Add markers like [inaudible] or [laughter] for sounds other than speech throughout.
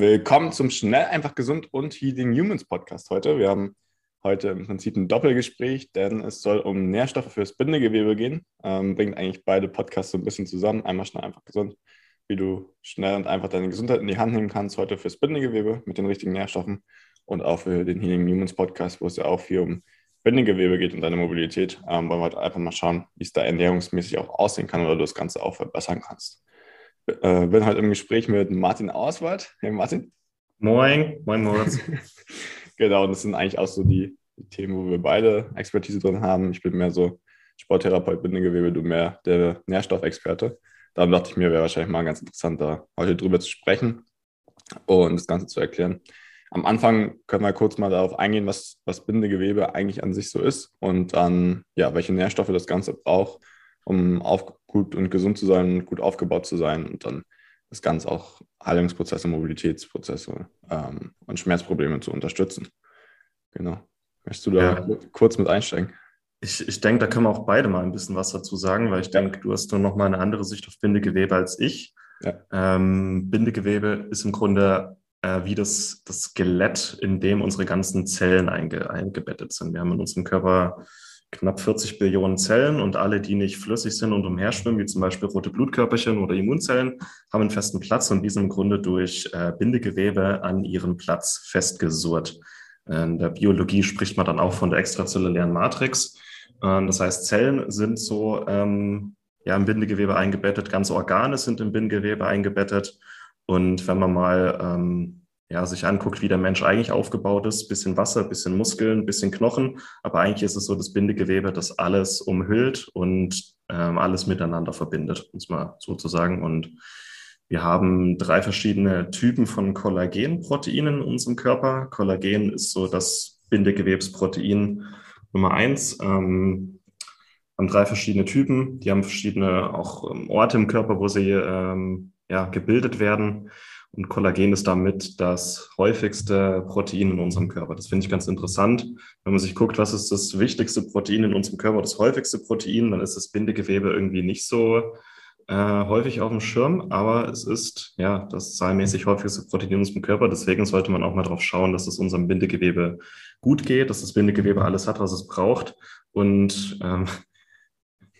Willkommen zum Schnell, einfach gesund und Healing Humans Podcast heute. Wir haben heute im Prinzip ein Doppelgespräch, denn es soll um Nährstoffe fürs Bindegewebe gehen. Ähm, bringt eigentlich beide Podcasts so ein bisschen zusammen. Einmal schnell, einfach gesund, wie du schnell und einfach deine Gesundheit in die Hand nehmen kannst heute fürs Bindegewebe mit den richtigen Nährstoffen und auch für den Healing Humans Podcast, wo es ja auch viel um Bindegewebe geht und deine Mobilität. Ähm, wollen wir heute einfach mal schauen, wie es da ernährungsmäßig auch aussehen kann oder du das Ganze auch verbessern kannst äh, bin heute im Gespräch mit Martin Auswald. Hey Martin. Moin, moin Moritz. [laughs] genau, und das sind eigentlich auch so die, die, Themen, wo wir beide Expertise drin haben. Ich bin mehr so Sporttherapeut, Bindegewebe, du mehr der Nährstoffexperte. Darum dachte ich mir, wäre wahrscheinlich mal ganz interessant, da heute drüber zu sprechen und das Ganze zu erklären. Am Anfang können wir kurz mal darauf eingehen, was, was Bindegewebe eigentlich an sich so ist und dann, ja, welche Nährstoffe das Ganze braucht um auf, gut und gesund zu sein und gut aufgebaut zu sein und dann das Ganze auch Heilungsprozesse, Mobilitätsprozesse ähm, und Schmerzprobleme zu unterstützen. Genau. Möchtest du da ja. kurz mit einsteigen? Ich, ich denke, da können wir auch beide mal ein bisschen was dazu sagen, weil ich ja. denke, du hast nur noch mal eine andere Sicht auf Bindegewebe als ich. Ja. Ähm, Bindegewebe ist im Grunde äh, wie das, das Skelett, in dem unsere ganzen Zellen einge, eingebettet sind. Wir haben in unserem Körper knapp 40 Billionen Zellen und alle, die nicht flüssig sind und umherschwimmen, wie zum Beispiel rote Blutkörperchen oder Immunzellen, haben einen festen Platz und die sind im Grunde durch äh, Bindegewebe an ihren Platz festgesurrt. In der Biologie spricht man dann auch von der extrazellulären Matrix. Das heißt, Zellen sind so ähm, ja, im Bindegewebe eingebettet, ganze Organe sind im Bindegewebe eingebettet. Und wenn man mal ähm, ja, sich anguckt, wie der Mensch eigentlich aufgebaut ist, bisschen Wasser, bisschen Muskeln, bisschen Knochen, aber eigentlich ist es so das Bindegewebe, das alles umhüllt und ähm, alles miteinander verbindet, muss man sozusagen. Und wir haben drei verschiedene Typen von Kollagenproteinen in unserem Körper. Kollagen ist so das Bindegewebsprotein Nummer eins. Ähm, haben drei verschiedene Typen, die haben verschiedene auch ähm, Orte im Körper, wo sie ähm, ja, gebildet werden. Und Kollagen ist damit das häufigste Protein in unserem Körper. Das finde ich ganz interessant. Wenn man sich guckt, was ist das wichtigste Protein in unserem Körper, das häufigste Protein, dann ist das Bindegewebe irgendwie nicht so äh, häufig auf dem Schirm, aber es ist ja das zahlmäßig häufigste Protein in unserem Körper. Deswegen sollte man auch mal darauf schauen, dass es unserem Bindegewebe gut geht, dass das Bindegewebe alles hat, was es braucht. Und ähm,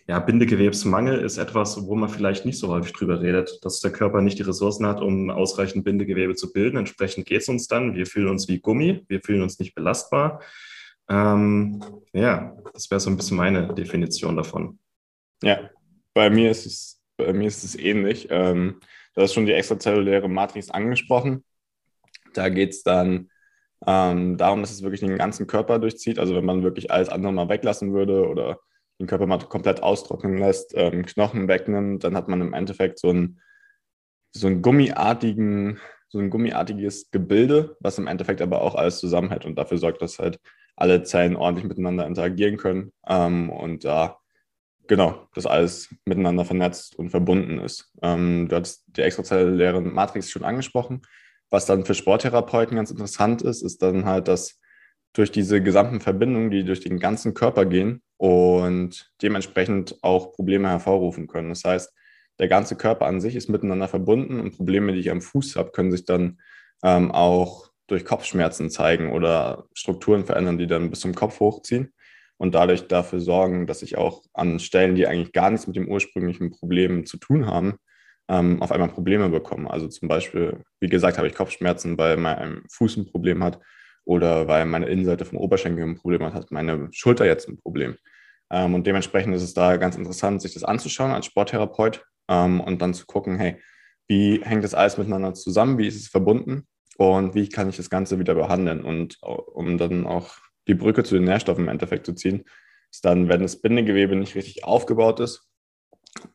ja, Bindegewebsmangel ist etwas, wo man vielleicht nicht so häufig drüber redet, dass der Körper nicht die Ressourcen hat, um ausreichend Bindegewebe zu bilden. Entsprechend geht es uns dann. Wir fühlen uns wie Gummi, wir fühlen uns nicht belastbar. Ähm, ja, das wäre so ein bisschen meine Definition davon. Ja, bei mir ist es, bei mir ist es ähnlich. Ähm, du hast schon die extrazelluläre Matrix angesprochen. Da geht es dann ähm, darum, dass es wirklich den ganzen Körper durchzieht. Also wenn man wirklich alles andere mal weglassen würde oder den Körper mal komplett austrocknen lässt, ähm, Knochen wegnimmt, dann hat man im Endeffekt so ein, so ein gummiartigen, so ein gummiartiges Gebilde, was im Endeffekt aber auch alles zusammenhält und dafür sorgt, dass halt alle Zellen ordentlich miteinander interagieren können ähm, und da genau, dass alles miteinander vernetzt und verbunden ist. Ähm, du hast die extrazelluläre Matrix schon angesprochen. Was dann für Sporttherapeuten ganz interessant ist, ist dann halt, dass durch diese gesamten Verbindungen, die durch den ganzen Körper gehen und dementsprechend auch Probleme hervorrufen können. Das heißt, der ganze Körper an sich ist miteinander verbunden und Probleme, die ich am Fuß habe, können sich dann ähm, auch durch Kopfschmerzen zeigen oder Strukturen verändern, die dann bis zum Kopf hochziehen und dadurch dafür sorgen, dass ich auch an Stellen, die eigentlich gar nichts mit dem ursprünglichen Problem zu tun haben, ähm, auf einmal Probleme bekomme. Also zum Beispiel, wie gesagt, habe ich Kopfschmerzen, weil mein Fuß ein Problem hat oder weil meine Innenseite vom Oberschenkel ein Problem hat, hat meine Schulter jetzt ein Problem. Ähm, und dementsprechend ist es da ganz interessant, sich das anzuschauen als Sporttherapeut ähm, und dann zu gucken, hey, wie hängt das alles miteinander zusammen, wie ist es verbunden? Und wie kann ich das Ganze wieder behandeln? Und um dann auch die Brücke zu den Nährstoffen im Endeffekt zu ziehen, ist dann, wenn das Bindegewebe nicht richtig aufgebaut ist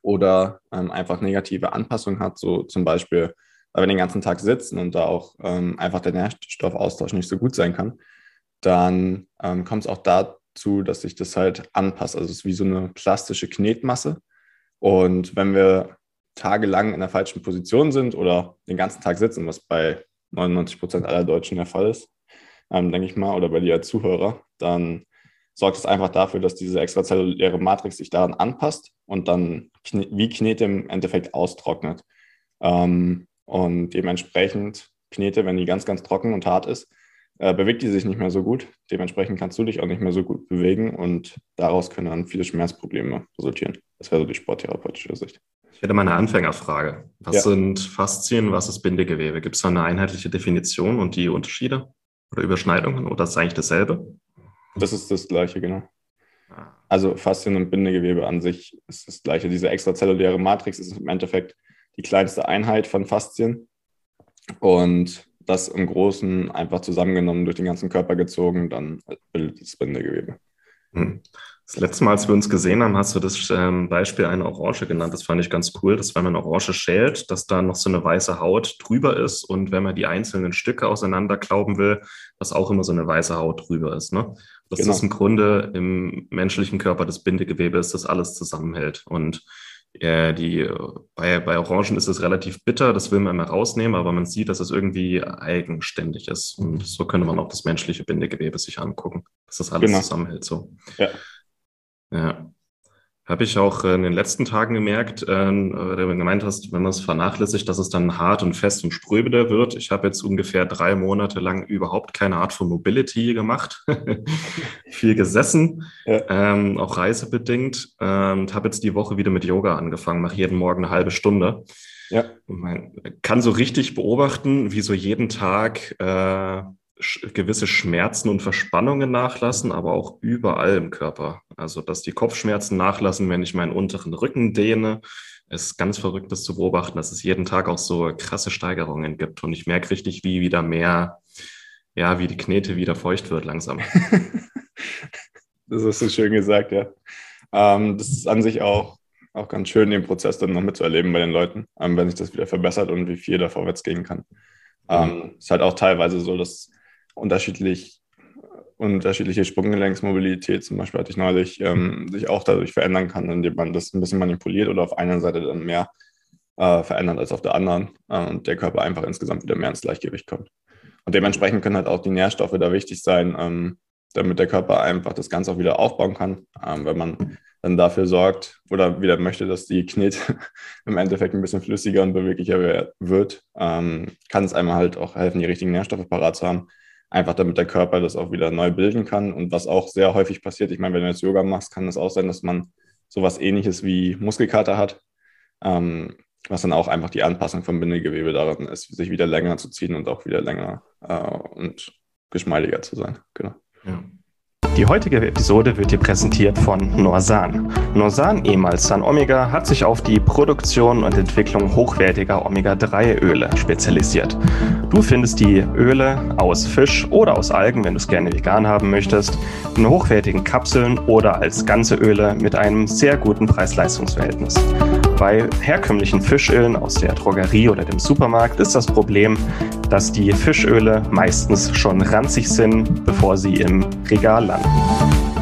oder ähm, einfach negative Anpassungen hat, so zum Beispiel weil wir den ganzen Tag sitzen und da auch einfach der Nährstoffaustausch nicht so gut sein kann, dann kommt es auch dazu, dass sich das halt anpasst. Also es ist wie so eine plastische Knetmasse. Und wenn wir tagelang in der falschen Position sind oder den ganzen Tag sitzen, was bei 99 Prozent aller Deutschen der Fall ist, ähm, denke ich mal, oder bei dir als Zuhörer, dann sorgt es einfach dafür, dass diese extrazelluläre Matrix sich daran anpasst und dann wie Knete im Endeffekt austrocknet. Ähm, und dementsprechend Knete, wenn die ganz, ganz trocken und hart ist, äh, bewegt die sich nicht mehr so gut. Dementsprechend kannst du dich auch nicht mehr so gut bewegen und daraus können dann viele Schmerzprobleme resultieren. Das wäre so die sporttherapeutische Sicht. Ich hätte mal eine Anfängerfrage. Was ja. sind Faszien, was ist Bindegewebe? Gibt es da eine einheitliche Definition und die Unterschiede oder Überschneidungen oder ist es eigentlich dasselbe? Das ist das Gleiche, genau. Ah. Also Faszien und Bindegewebe an sich ist das Gleiche. Diese extrazelluläre Matrix ist im Endeffekt die kleinste Einheit von Faszien und das im Großen einfach zusammengenommen durch den ganzen Körper gezogen, dann bildet das Bindegewebe. Hm. Das letzte Mal, als wir uns gesehen haben, hast du das ähm, Beispiel einer Orange genannt. Das fand ich ganz cool, dass wenn man eine Orange schält, dass da noch so eine weiße Haut drüber ist und wenn man die einzelnen Stücke auseinanderklauben will, dass auch immer so eine weiße Haut drüber ist. Ne? Dass genau. das im Grunde im menschlichen Körper das Bindegewebe ist, das alles zusammenhält. Und äh, die, bei, bei Orangen ist es relativ bitter, das will man immer rausnehmen, aber man sieht, dass es irgendwie eigenständig ist. Und so könnte man auch das menschliche Bindegewebe sich angucken, dass das alles genau. zusammenhält. So. Ja. Ja. Habe ich auch in den letzten Tagen gemerkt, äh, du gemeint hast, wenn man es vernachlässigt, dass es dann hart und fest und spröde wird. Ich habe jetzt ungefähr drei Monate lang überhaupt keine Art von Mobility gemacht. [laughs] Viel gesessen, ja. ähm, auch reisebedingt. Ähm, und habe jetzt die Woche wieder mit Yoga angefangen, mache jeden Morgen eine halbe Stunde. Ja. Man kann so richtig beobachten, wie so jeden Tag äh, gewisse Schmerzen und Verspannungen nachlassen, aber auch überall im Körper. Also, dass die Kopfschmerzen nachlassen, wenn ich meinen unteren Rücken dehne. Es ist ganz verrückt, das zu beobachten, dass es jeden Tag auch so krasse Steigerungen gibt. Und ich merke richtig, wie wieder mehr, ja, wie die Knete wieder feucht wird langsam. [laughs] das hast du schön gesagt, ja. Ähm, das ist an sich auch, auch ganz schön, den Prozess dann noch mitzuerleben bei den Leuten, ähm, wenn sich das wieder verbessert und wie viel da vorwärts gehen kann. Ähm, mhm. Ist halt auch teilweise so, dass unterschiedlich, unterschiedliche Sprunggelenksmobilität zum Beispiel hatte ich neulich, ähm, sich auch dadurch verändern kann, indem man das ein bisschen manipuliert oder auf einer Seite dann mehr äh, verändert als auf der anderen äh, und der Körper einfach insgesamt wieder mehr ins Gleichgewicht kommt. Und dementsprechend können halt auch die Nährstoffe da wichtig sein, ähm, damit der Körper einfach das Ganze auch wieder aufbauen kann. Ähm, wenn man dann dafür sorgt oder wieder möchte, dass die Knete [laughs] im Endeffekt ein bisschen flüssiger und beweglicher wird, ähm, kann es einmal halt auch helfen, die richtigen Nährstoffe parat zu haben einfach damit der Körper das auch wieder neu bilden kann. Und was auch sehr häufig passiert, ich meine, wenn du jetzt Yoga machst, kann es auch sein, dass man sowas ähnliches wie Muskelkater hat, ähm, was dann auch einfach die Anpassung vom Bindegewebe daran ist, sich wieder länger zu ziehen und auch wieder länger äh, und geschmeidiger zu sein. Genau. Ja. Die heutige Episode wird dir präsentiert von Norsan. Norsan, ehemals San Omega, hat sich auf die Produktion und Entwicklung hochwertiger Omega-3-Öle spezialisiert. Du findest die Öle aus Fisch oder aus Algen, wenn du es gerne vegan haben möchtest, in hochwertigen Kapseln oder als ganze Öle mit einem sehr guten Preis-Leistungs-Verhältnis. Bei herkömmlichen Fischölen aus der Drogerie oder dem Supermarkt ist das Problem, dass die Fischöle meistens schon ranzig sind, bevor sie im Regal landen.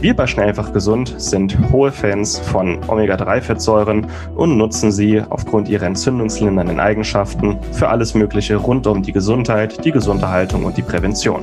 Wir bei Schnellfach Gesund sind hohe Fans von Omega-3-Fettsäuren und nutzen sie aufgrund ihrer entzündungslindernden Eigenschaften für alles Mögliche rund um die Gesundheit, die Gesunderhaltung und die Prävention.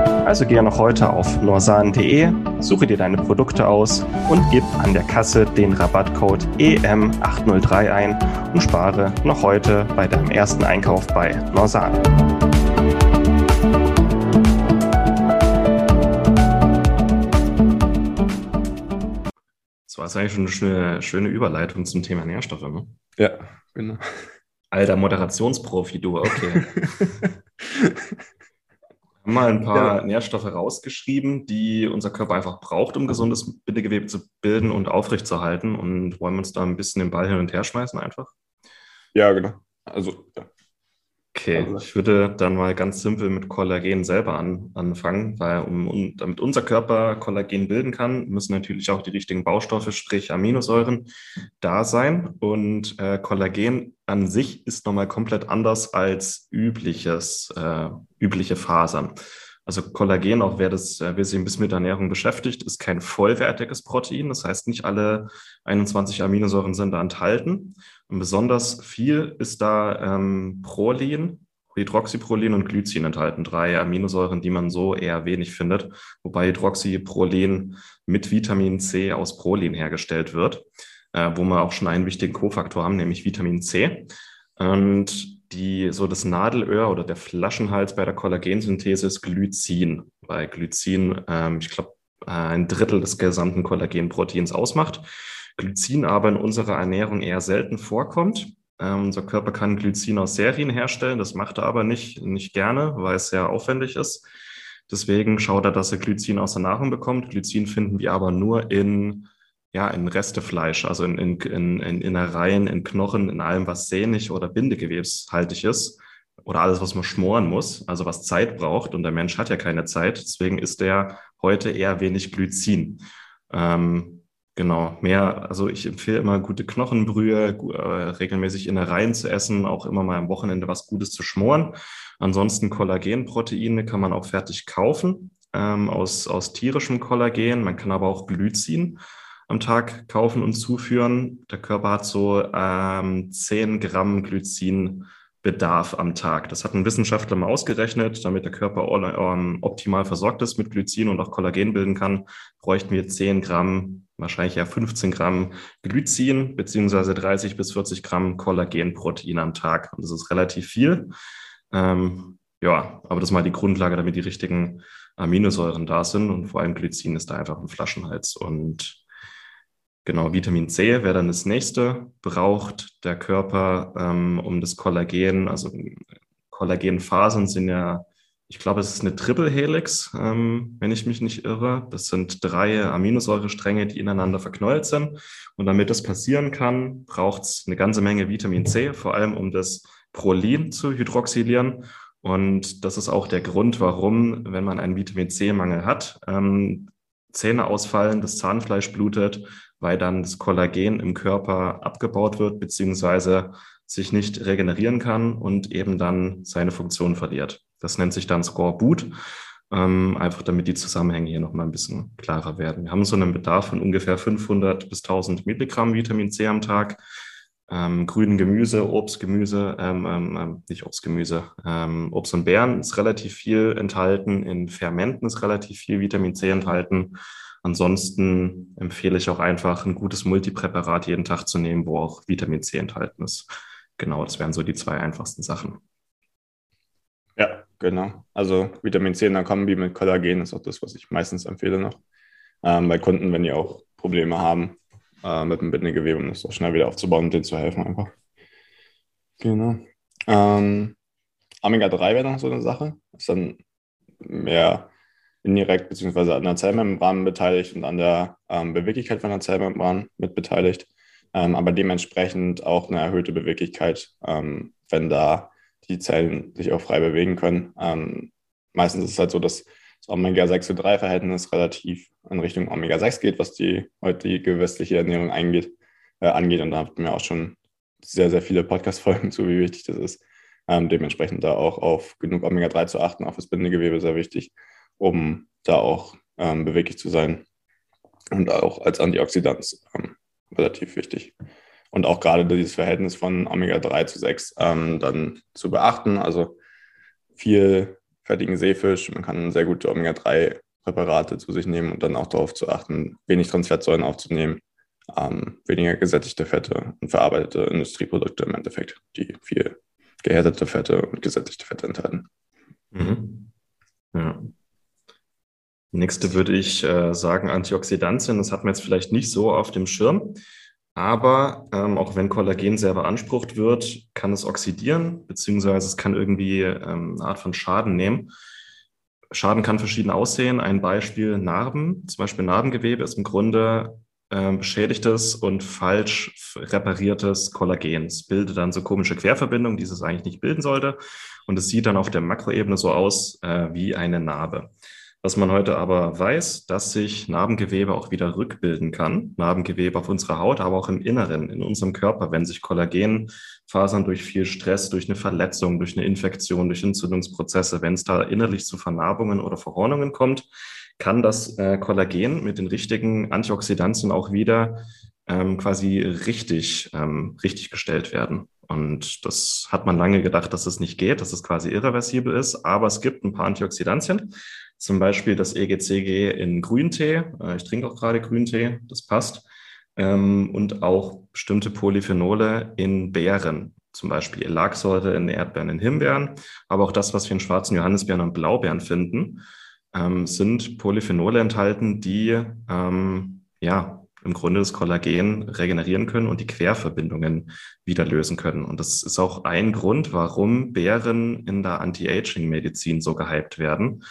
Also gehe noch heute auf norsan.de, suche dir deine Produkte aus und gib an der Kasse den Rabattcode EM803 ein und spare noch heute bei deinem ersten Einkauf bei Norsan. Das war jetzt eigentlich schon eine schöne, schöne Überleitung zum Thema Nährstoffe, ne? Ja, genau. Alter Moderationsprofi, du, okay. [laughs] haben mal ein paar ja. Nährstoffe rausgeschrieben, die unser Körper einfach braucht, um gesundes Bindegewebe zu bilden und aufrechtzuerhalten. Und wollen wir uns da ein bisschen den Ball hin und her schmeißen einfach? Ja, genau. Also, ja. Okay, also, ich würde dann mal ganz simpel mit Kollagen selber an, anfangen, weil um, um, damit unser Körper Kollagen bilden kann, müssen natürlich auch die richtigen Baustoffe, sprich Aminosäuren, da sein. Und äh, Kollagen an sich ist nochmal komplett anders als übliches, äh, übliche Fasern. Also Kollagen, auch wer, das, äh, wer sich ein bisschen mit Ernährung beschäftigt, ist kein vollwertiges Protein. Das heißt, nicht alle 21 Aminosäuren sind da enthalten. Und besonders viel ist da ähm, Prolin, Hydroxyprolin und Glycin enthalten. Drei Aminosäuren, die man so eher wenig findet, wobei Hydroxyprolin mit Vitamin C aus Prolin hergestellt wird, äh, wo wir auch schon einen wichtigen Kofaktor haben, nämlich Vitamin C. Und die, so das Nadelöhr oder der Flaschenhals bei der Kollagensynthese ist Glycin, weil Glycin, ähm, ich glaube, äh, ein Drittel des gesamten Kollagenproteins ausmacht. Glycin aber in unserer Ernährung eher selten vorkommt. Ähm, unser Körper kann Glycin aus Serien herstellen, das macht er aber nicht, nicht gerne, weil es sehr aufwendig ist. Deswegen schaut er, dass er Glycin aus der Nahrung bekommt. Glycin finden wir aber nur in, ja, in Restefleisch, also in, in, in, in Innereien, in Knochen, in allem, was sehnig oder bindegewebshaltig ist. Oder alles, was man schmoren muss, also was Zeit braucht. Und der Mensch hat ja keine Zeit. Deswegen ist er heute eher wenig Glycin. Ähm, Genau, mehr, also ich empfehle immer gute Knochenbrühe, äh, regelmäßig Innereien zu essen, auch immer mal am Wochenende was Gutes zu schmoren. Ansonsten Kollagenproteine kann man auch fertig kaufen ähm, aus, aus tierischem Kollagen. Man kann aber auch Glycin am Tag kaufen und zuführen. Der Körper hat so ähm, 10 Gramm Glycin Bedarf am Tag. Das hat ein Wissenschaftler mal ausgerechnet, damit der Körper ähm, optimal versorgt ist mit Glycin und auch Kollagen bilden kann, bräuchten wir 10 Gramm, wahrscheinlich ja 15 Gramm Glycin beziehungsweise 30 bis 40 Gramm Kollagenprotein am Tag. Und das ist relativ viel. Ähm, ja, aber das ist mal die Grundlage, damit die richtigen Aminosäuren da sind. Und vor allem Glycin ist da einfach ein Flaschenhals. Und Genau, Vitamin C wäre dann das nächste. Braucht der Körper, ähm, um das Kollagen, also Kollagenfasern sind ja, ich glaube, es ist eine Triple Helix, ähm, wenn ich mich nicht irre. Das sind drei Aminosäurestränge, die ineinander verknollt sind. Und damit das passieren kann, braucht es eine ganze Menge Vitamin C, vor allem um das Prolin zu hydroxylieren. Und das ist auch der Grund, warum, wenn man einen Vitamin C-Mangel hat, ähm, Zähne ausfallen, das Zahnfleisch blutet, weil dann das Kollagen im Körper abgebaut wird, beziehungsweise sich nicht regenerieren kann und eben dann seine Funktion verliert. Das nennt sich dann Score-Boot, ähm, einfach damit die Zusammenhänge hier nochmal ein bisschen klarer werden. Wir haben so einen Bedarf von ungefähr 500 bis 1000 Milligramm Vitamin C am Tag. Ähm, grünen Gemüse, Obst, Gemüse, ähm, ähm, ähm nicht Obst, Gemüse, ähm, Obst und Beeren ist relativ viel enthalten. In Fermenten ist relativ viel Vitamin C enthalten. Ansonsten empfehle ich auch einfach ein gutes Multipräparat jeden Tag zu nehmen, wo auch Vitamin C enthalten ist. Genau, das wären so die zwei einfachsten Sachen. Genau. Also Vitamin C in der Kombi mit Kollagen ist auch das, was ich meistens empfehle noch. Ähm, bei Kunden, wenn die auch Probleme haben äh, mit dem Bindegewebe, um das auch schnell wieder aufzubauen und denen zu helfen einfach. Genau. Ähm, Omega-3 wäre noch so eine Sache. Ist dann mehr indirekt beziehungsweise an der Zellmembran beteiligt und an der ähm, Beweglichkeit von der Zellmembran mit beteiligt, ähm, aber dementsprechend auch eine erhöhte Beweglichkeit, ähm, wenn da die Zellen sich auch frei bewegen können. Ähm, meistens ist es halt so, dass das Omega-6 zu 3-Verhältnis relativ in Richtung Omega-6 geht, was die heutige westliche Ernährung eingeht, äh, angeht. Und da hatten wir auch schon sehr, sehr viele Podcast-Folgen zu, wie wichtig das ist. Ähm, dementsprechend da auch auf genug Omega-3 zu achten, auch fürs Bindegewebe sehr wichtig um da auch ähm, beweglich zu sein und auch als Antioxidant ähm, relativ wichtig. Und auch gerade dieses Verhältnis von Omega-3 zu 6 ähm, dann zu beachten. Also viel fertigen Seefisch. Man kann sehr gute Omega-3-Präparate zu sich nehmen und dann auch darauf zu achten, wenig Transfettsäuren aufzunehmen, ähm, weniger gesättigte Fette und verarbeitete Industrieprodukte im Endeffekt, die viel gehärtete Fette und gesättigte Fette enthalten. Mhm. Ja. Nächste würde ich äh, sagen Antioxidantien. Das hat man jetzt vielleicht nicht so auf dem Schirm. Aber ähm, auch wenn Kollagen sehr beansprucht wird, kann es oxidieren, beziehungsweise es kann irgendwie ähm, eine Art von Schaden nehmen. Schaden kann verschieden aussehen. Ein Beispiel Narben, zum Beispiel Narbengewebe ist im Grunde ähm, beschädigtes und falsch repariertes Kollagen. Es bildet dann so komische Querverbindungen, die es eigentlich nicht bilden sollte. Und es sieht dann auf der Makroebene so aus äh, wie eine Narbe. Was man heute aber weiß, dass sich Narbengewebe auch wieder rückbilden kann. Narbengewebe auf unserer Haut, aber auch im Inneren, in unserem Körper, wenn sich Kollagenfasern durch viel Stress, durch eine Verletzung, durch eine Infektion, durch Entzündungsprozesse, wenn es da innerlich zu Vernarbungen oder Verhornungen kommt, kann das äh, Kollagen mit den richtigen Antioxidantien auch wieder ähm, quasi richtig, ähm, richtig gestellt werden. Und das hat man lange gedacht, dass es nicht geht, dass es quasi irreversibel ist. Aber es gibt ein paar Antioxidantien, zum Beispiel das EGCG in Grüntee. Äh, ich trinke auch gerade Grüntee, das passt. Ähm, und auch bestimmte Polyphenole in Beeren, zum Beispiel Lagsäure in Erdbeeren, in Himbeeren. Aber auch das, was wir in schwarzen Johannisbeeren und Blaubeeren finden, ähm, sind Polyphenole enthalten, die ähm, ja im Grunde das Kollagen regenerieren können und die Querverbindungen wieder lösen können. Und das ist auch ein Grund, warum Beeren in der Anti-Aging-Medizin so gehypt werden,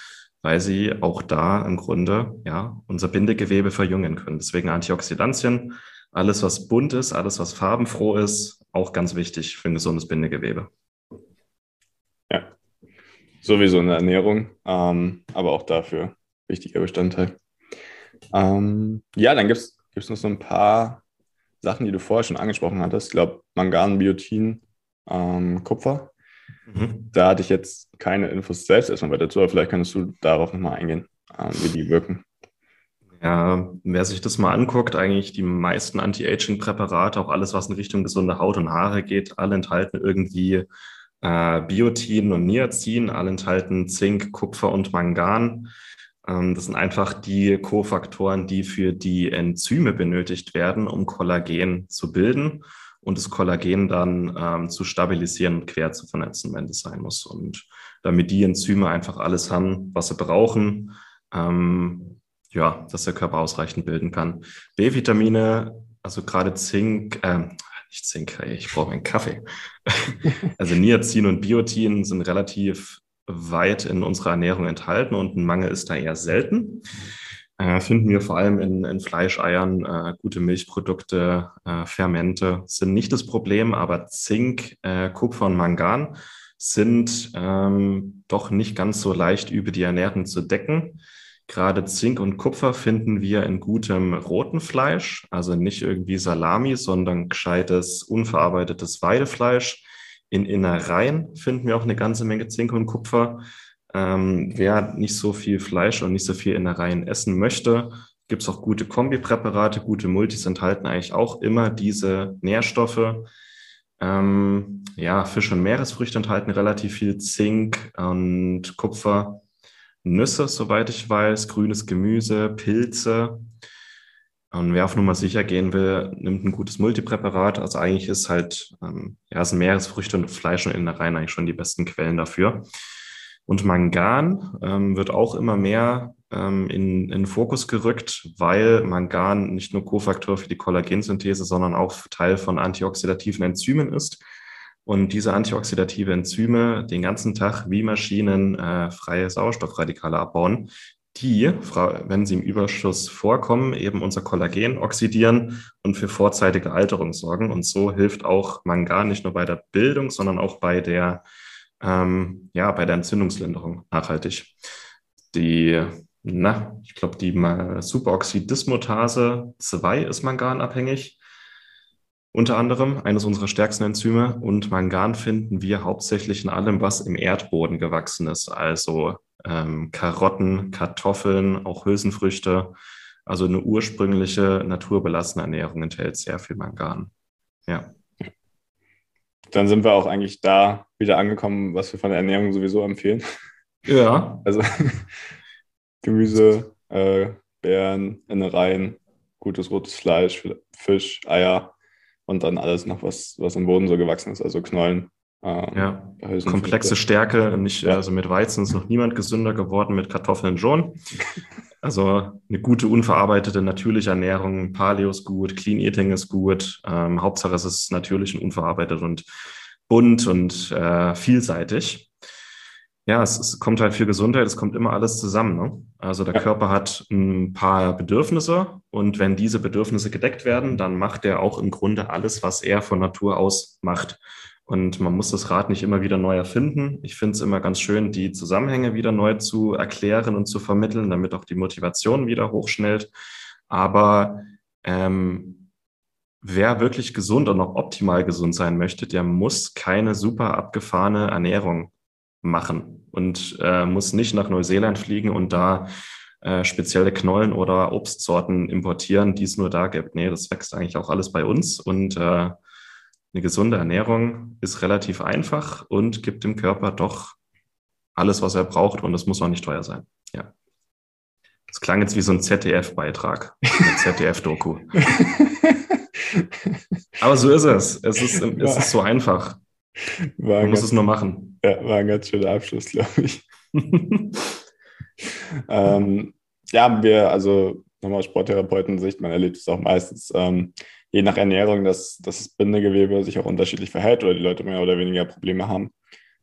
weil sie auch da im Grunde ja unser Bindegewebe verjüngen können. Deswegen Antioxidantien, alles was bunt ist, alles was farbenfroh ist, auch ganz wichtig für ein gesundes Bindegewebe. Ja, sowieso in der Ernährung, ähm, aber auch dafür wichtiger Bestandteil. Ähm, ja, dann gibt es noch so ein paar Sachen, die du vorher schon angesprochen hattest. Ich glaube, Mangan, Biotin, ähm, Kupfer. Mhm. Da hatte ich jetzt keine Infos selbst erstmal dazu, aber vielleicht kannst du darauf nochmal eingehen, ähm, wie die wirken. Ja, wer sich das mal anguckt, eigentlich die meisten Anti-Aging-Präparate, auch alles, was in Richtung gesunde Haut und Haare geht, alle enthalten irgendwie äh, Biotin und Niacin, alle enthalten Zink, Kupfer und Mangan. Ähm, das sind einfach die Kofaktoren, die für die Enzyme benötigt werden, um Kollagen zu bilden und das Kollagen dann ähm, zu stabilisieren und quer zu vernetzen, wenn das sein muss. Und damit die Enzyme einfach alles haben, was sie brauchen, ähm, ja, dass der Körper ausreichend bilden kann. B-Vitamine, also gerade Zink, äh, nicht Zink, ich brauche meinen Kaffee. [laughs] also Niacin und Biotin sind relativ weit in unserer Ernährung enthalten und ein Mangel ist da eher selten. Äh, finden wir vor allem in, in Fleischeiern, äh, gute Milchprodukte, äh, Fermente sind nicht das Problem, aber Zink, äh, Kupfer und Mangan sind ähm, doch nicht ganz so leicht über die Ernährung zu decken. Gerade Zink und Kupfer finden wir in gutem roten Fleisch, also nicht irgendwie Salami, sondern gescheites, unverarbeitetes Weidefleisch. In Innereien finden wir auch eine ganze Menge Zink und Kupfer. Ähm, wer nicht so viel Fleisch und nicht so viel Innereien essen möchte, gibt es auch gute Kombipräparate, gute Multis enthalten eigentlich auch immer diese Nährstoffe. Ähm, ja, Fisch- und Meeresfrüchte enthalten relativ viel Zink und Kupfer. Nüsse, soweit ich weiß, grünes Gemüse, Pilze. Und wer auf Nummer sicher gehen will, nimmt ein gutes Multipräparat. Also eigentlich ist halt, ähm, ja, sind Meeresfrüchte und Fleisch und Innereien eigentlich schon die besten Quellen dafür. Und Mangan ähm, wird auch immer mehr ähm, in, in Fokus gerückt, weil Mangan nicht nur Kofaktor für die Kollagensynthese, sondern auch Teil von antioxidativen Enzymen ist. Und diese antioxidative Enzyme den ganzen Tag wie Maschinen äh, freie Sauerstoffradikale abbauen, die, wenn sie im Überschuss vorkommen, eben unser Kollagen oxidieren und für vorzeitige Alterung sorgen. Und so hilft auch Mangan nicht nur bei der Bildung, sondern auch bei der ähm, ja, bei der Entzündungslinderung nachhaltig. Die, na, ich glaube, die Superoxidismutase 2 ist manganabhängig. Unter anderem eines unserer stärksten Enzyme. Und Mangan finden wir hauptsächlich in allem, was im Erdboden gewachsen ist. Also ähm, Karotten, Kartoffeln, auch Hülsenfrüchte. Also eine ursprüngliche naturbelassene Ernährung enthält sehr viel Mangan. Ja dann sind wir auch eigentlich da wieder angekommen, was wir von der Ernährung sowieso empfehlen. Ja. Also [laughs] Gemüse, äh, Beeren, Innereien, gutes rotes Fleisch, Fisch, Eier und dann alles noch, was, was im Boden so gewachsen ist, also Knollen. Äh, ja, komplexe Stärke. Nicht. Also mit Weizen ist noch niemand gesünder geworden, mit Kartoffeln schon. Also eine gute, unverarbeitete, natürliche Ernährung. Paleo ist gut, Clean Eating ist gut. Ähm, Hauptsache es ist natürlich und unverarbeitet und bunt und äh, vielseitig ja, es, es, kommt halt für Gesundheit, es kommt immer alles zusammen. Ne? Also der ja. Körper hat ein paar Bedürfnisse und wenn diese Bedürfnisse gedeckt werden, dann macht er auch im Grunde alles, was er von Natur aus macht. Und man muss das Rad nicht immer wieder neu erfinden. Ich finde es immer ganz schön, die Zusammenhänge wieder neu zu erklären und zu vermitteln, damit auch die Motivation wieder hochschnellt. Aber ähm, wer wirklich gesund und noch optimal gesund sein möchte, der muss keine super abgefahrene Ernährung machen und äh, muss nicht nach Neuseeland fliegen und da äh, spezielle Knollen oder Obstsorten importieren, die es nur da gibt. Nee, das wächst eigentlich auch alles bei uns und äh, eine gesunde Ernährung ist relativ einfach und gibt dem Körper doch alles, was er braucht und es muss auch nicht teuer sein. Ja. Das klang jetzt wie so ein ZDF-Beitrag, eine [laughs] ZDF-Doku. Aber so ist es. Es ist, es ist so einfach. Man muss es nur machen. Ja, war ein ganz schöner Abschluss, glaube ich. [laughs] ähm, ja, wir, also nochmal Sporttherapeuten-Sicht, man erlebt es auch meistens, ähm, je nach Ernährung, dass, dass das Bindegewebe sich auch unterschiedlich verhält oder die Leute mehr oder weniger Probleme haben.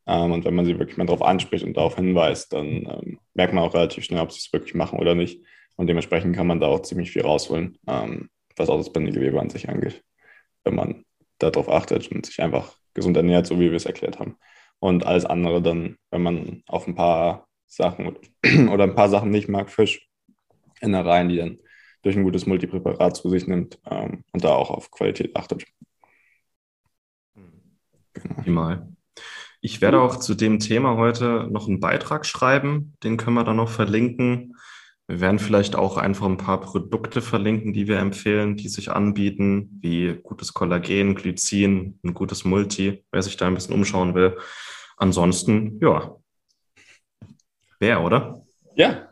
Ähm, und wenn man sie wirklich mal darauf anspricht und darauf hinweist, dann ähm, merkt man auch relativ schnell, ob sie es wirklich machen oder nicht. Und dementsprechend kann man da auch ziemlich viel rausholen, ähm, was auch das Bindegewebe an sich angeht, wenn man darauf achtet und sich einfach gesund ernährt, so wie wir es erklärt haben. Und alles andere dann, wenn man auf ein paar Sachen oder [clears throat] ein paar Sachen nicht mag, Fisch, Innereien, die dann durch ein gutes Multipräparat zu sich nimmt ähm, und da auch auf Qualität achtet. Genau. Ich werde auch zu dem Thema heute noch einen Beitrag schreiben, den können wir dann noch verlinken. Wir werden vielleicht auch einfach ein paar Produkte verlinken, die wir empfehlen, die sich anbieten, wie gutes Kollagen, Glycin, ein gutes Multi, wer sich da ein bisschen umschauen will. Ansonsten, ja, wer, oder? Ja,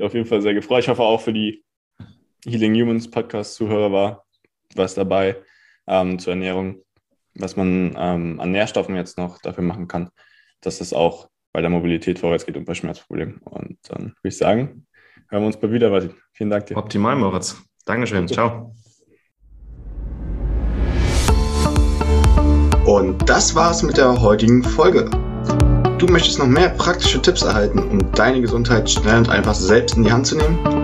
auf jeden Fall sehr gefreut. Ich hoffe auch für die Healing Humans Podcast-Zuhörer war was dabei ähm, zur Ernährung, was man ähm, an Nährstoffen jetzt noch dafür machen kann, dass es auch bei der Mobilität vorwärts geht und bei Schmerzproblemen. Und dann würde ich sagen, hören wir uns bald wieder, Martin. Vielen Dank dir. Optimal, Moritz. Dankeschön. Ciao. Und das war's mit der heutigen Folge. Du möchtest noch mehr praktische Tipps erhalten, um deine Gesundheit schnell und einfach selbst in die Hand zu nehmen?